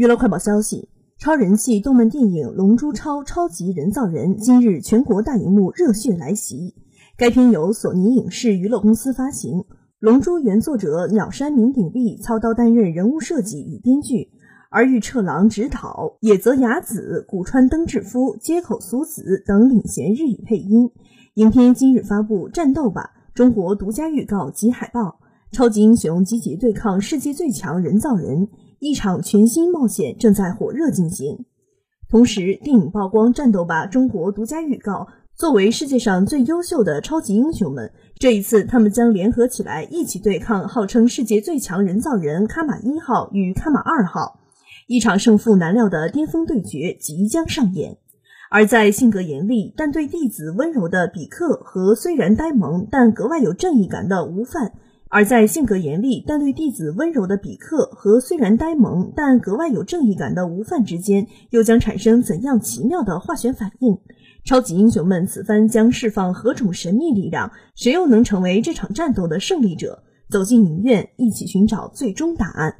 娱乐快报消息：超人气动漫电影《龙珠超：超级人造人》今日全国大荧幕热血来袭。该片由索尼影视娱乐公司发行，《龙珠》原作者鸟山明鼎力操刀担任人物设计与编剧，而玉彻郎执导、野泽雅子、古川登志夫、街口苏子等领衔日语配音。影片今日发布《战斗吧》中国独家预告及海报，超级英雄集结对抗世界最强人造人。一场全新冒险正在火热进行。同时，电影曝光《战斗吧》中国独家预告。作为世界上最优秀的超级英雄们，这一次他们将联合起来，一起对抗号称世界最强人造人卡玛一号与卡玛二号。一场胜负难料的巅峰对决即将上演。而在性格严厉但对弟子温柔的比克和虽然呆萌但格外有正义感的吴范。而在性格严厉但对弟子温柔的比克和虽然呆萌但格外有正义感的吴范之间，又将产生怎样奇妙的化学反应？超级英雄们此番将释放何种神秘力量？谁又能成为这场战斗的胜利者？走进影院，一起寻找最终答案。